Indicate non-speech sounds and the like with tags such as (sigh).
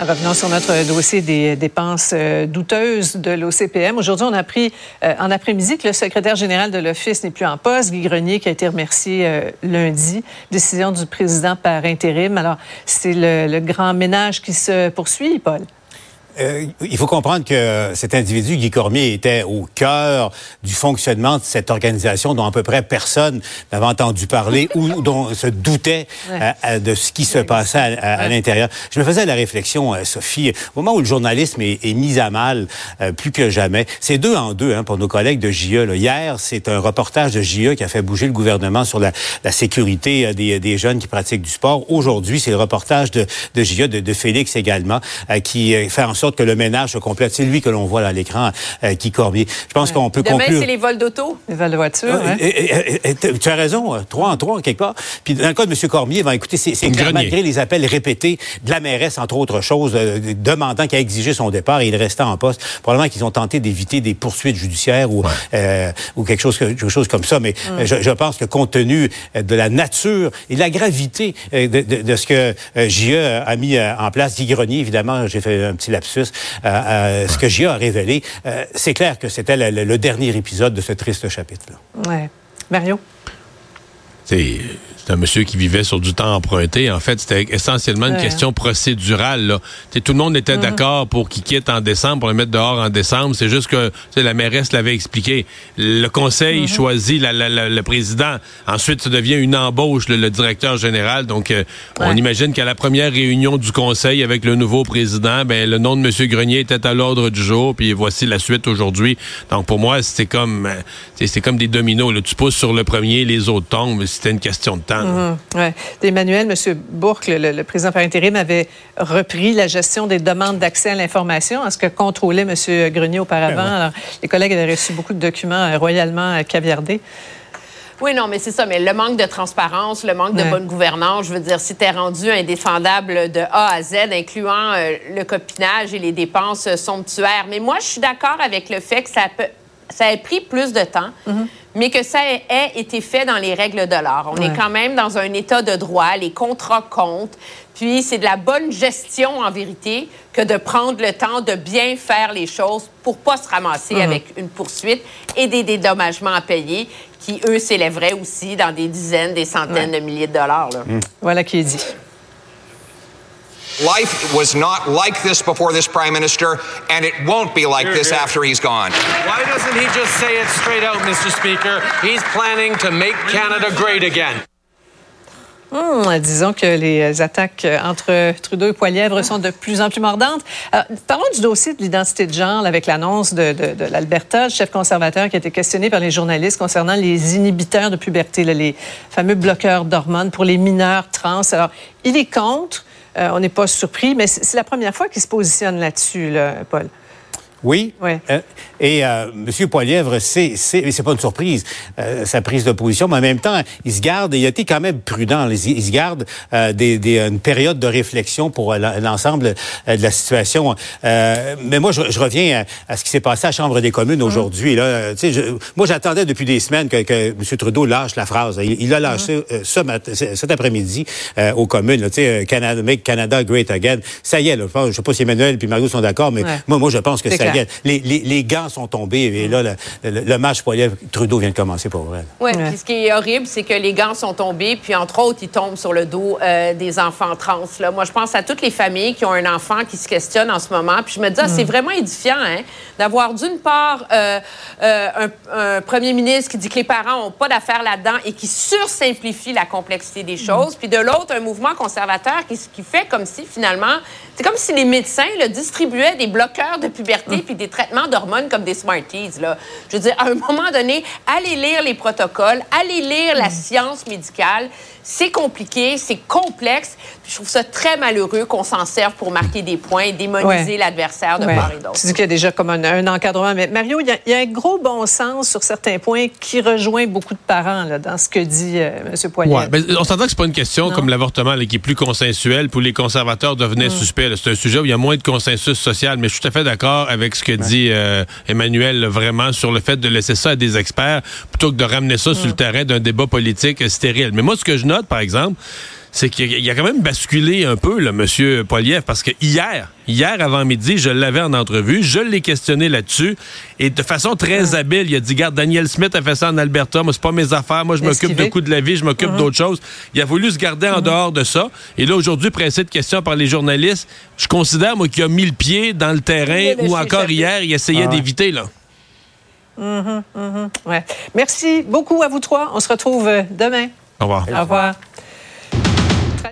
Revenons sur notre dossier des dépenses euh, douteuses de l'OCPM. Aujourd'hui, on a appris euh, en après-midi que le secrétaire général de l'Office n'est plus en poste, Guy Grenier, qui a été remercié euh, lundi. Décision du président par intérim. Alors, c'est le grand ménage qui se poursuit, Paul. Euh, il faut comprendre que cet individu, Guy Cormier, était au cœur du fonctionnement de cette organisation dont à peu près personne n'avait entendu parler ou (laughs) dont se doutait euh, euh, de ce qui se passait à, l'intérieur. Je me faisais la réflexion, Sophie, au moment où le journalisme est, mis à mal plus que jamais, c'est deux en deux hein, pour nos collègues de JE. Hier, c'est un reportage de JE qui a fait bouger le gouvernement sur la, sécurité des, jeunes qui pratiquent du sport. Aujourd'hui, c'est le reportage de, de JE, de, de Félix également, qui fait en sorte que le ménage se complète. C'est lui que l'on voit à l'écran, euh, qui Cormier. Je pense qu'on peut Demain, conclure. c'est les vols d'auto. Les vols de voiture. tu as raison, euh, trois en trois, quelque part. Puis dans le cas de M. Cormier, ben, écoutez, c'est malgré les appels répétés de la mairesse, entre autres choses, euh, demandant qu'à exiger son départ et il restait en poste. Probablement qu'ils ont tenté d'éviter des poursuites judiciaires ou, ou quelque, chose, quelque chose comme ça. Mais mm. je, pense que compte tenu de la nature et de la gravité de, ce que JE a mis en place, Guy Grenier, évidemment, j'ai fait un petit lapsus euh, euh, ce que Gia a révélé, euh, c'est clair que c'était le, dernier épisode de ce triste chapitre-là. Ouais. Mario? C'est un monsieur qui vivait sur du temps emprunté. En fait, c'était essentiellement une question procédurale. Là. tout le monde était mhm. d'accord pour qu'il quitte en décembre, pour le mettre dehors en décembre. C'est juste que la mairesse l'avait expliqué. Le conseil mhm. choisit le président. Ensuite, ça devient une embauche, le, directeur général. Donc, euh, on imagine qu'à la première réunion du conseil avec le nouveau président, ben, le nom de M. Grenier était à l'ordre du jour. Puis voici la suite aujourd'hui. Donc, pour moi, c'était comme, euh, c'est comme des dominos. Là. Tu pousses sur le premier, les autres tombent. C'était une question de temps. Mhm. Emmanuel, M. Bourque, le, président par intérim, avait repris la gestion des demandes d'accès à l'information, à ce que contrôlait M. Grenier auparavant. Ben les collègues avaient reçu beaucoup de documents euh, royalement euh, caviardés. Oui, non, mais c'est ça. Mais le manque de transparence, le manque de bonne gouvernance, je veux dire, si tu rendu indéfendable de A à Z, incluant euh, le copinage et les dépenses somptuaires. Mais moi, je suis d'accord avec le fait que ça, peut, ça a pris plus de temps. Mhm mais que ça ait été fait dans les règles de l'art. On est quand même dans un état de droit, les contrats comptent, puis c'est de la bonne gestion en vérité que de prendre le temps de bien faire les choses pour pas se ramasser mhm. avec une poursuite et des dédommagements à payer qui, eux, s'élèveraient aussi dans des dizaines, des centaines de milliers de dollars. Voilà qui est dit. Life was not like this before this prime minister, and it won't be like this after he's gone. Why doesn't he just say it straight out, Mr. Speaker? He's planning to make Canada great again. Hmm, disons que les attaques entre Trudeau et Poilièvre sont de plus en plus mordantes. parlons du dossier de l'identité de genre avec l'annonce de, de, l'Alberta, le chef conservateur qui a été questionné par les journalistes concernant les inhibiteurs de puberté, les fameux bloqueurs d'hormones pour les mineurs trans. Alors, il est contre. Euh, on n'est pas surpris, mais c'est la première fois qu'il se positionne là-dessus, Paul. Oui. Euh, et euh, M. Poilièvre, c'est c'est pas une surprise euh, sa prise de position, mais en même temps, il se garde. Il a été quand même prudent. Il, se garde des, des, une période de réflexion pour l'ensemble de la situation. mais moi, je, reviens à, ce qui s'est passé à la Chambre des communes aujourd'hui. Là, moi, j'attendais depuis des semaines que, que, M. Trudeau lâche la phrase. Il, il a lâché ce matin, cet après-midi aux communes. Sais, Canada, make Canada great again. Ça y est. Là, je sais pas si Emmanuel et Mario sont d'accord, mais moi, moi, je pense que les, les, gants sont tombés et là, le, match poilier Trudeau vient de commencer pour vrai. Oui, puis ce qui est horrible, c'est que les gants sont tombés, puis entre autres, ils tombent sur le dos euh, des enfants trans. Là. Moi, je pense à toutes les familles qui ont un enfant qui se questionne en ce moment, puis je me dis, ah, c'est mm. vraiment édifiant hein, d'avoir d'une part euh, euh, un, premier ministre qui dit que les parents n'ont pas d'affaires là-dedans et qui sursimplifie la complexité des choses, puis de l'autre, un mouvement conservateur qui, qui fait comme si finalement, c'est comme si les médecins le distribuaient des bloqueurs de puberté puis des traitements d'hormones comme des Smarties. Là. Je veux dire, à un moment donné, allez lire les protocoles, allez lire la science médicale. C'est compliqué, c'est complexe. je trouve ça très malheureux qu'on s'en serve pour marquer des points et démoniser l'adversaire de part et d'autre. Tu dis qu'il y a déjà comme un, encadrement. Mais Mario, il y, a, un gros bon sens sur certains points qui rejoint beaucoup de parents là, dans ce que dit euh, M. Ouais, ben, on s'entend que c'est pas une question comme l'avortement qui est plus consensuelle pour les conservateurs devenaient mm. suspects. C'est un sujet où il y a moins de consensus social, mais je suis tout à fait d'accord avec ce que dit euh, Emmanuel vraiment sur le fait de laisser ça à des experts plutôt que de ramener ça sur le mm. terrain d'un débat politique stérile. Mais moi, ce que je note, par exemple, c'est qu'il a quand même basculé un peu, le monsieur Poliev, parce que hier, hier avant midi, je l'avais en entrevue, je l'ai questionné là-dessus, et de façon très habile, il a dit, garde, Daniel Smith a fait ça en Alberta, moi, c'est pas mes affaires, moi, je m'occupe de coups de la vie, je m'occupe d'autres choses. Il a voulu se garder en dehors de ça, et là, aujourd'hui, pressé de questions par les journalistes, je considère, moi, qu'il a mis le pied dans le terrain, ou encore hier, il essayait ah d'éviter, là. Mm-hmm, mm-hmm. ouais. Merci beaucoup à vous trois. On se retrouve demain. 好吧。阿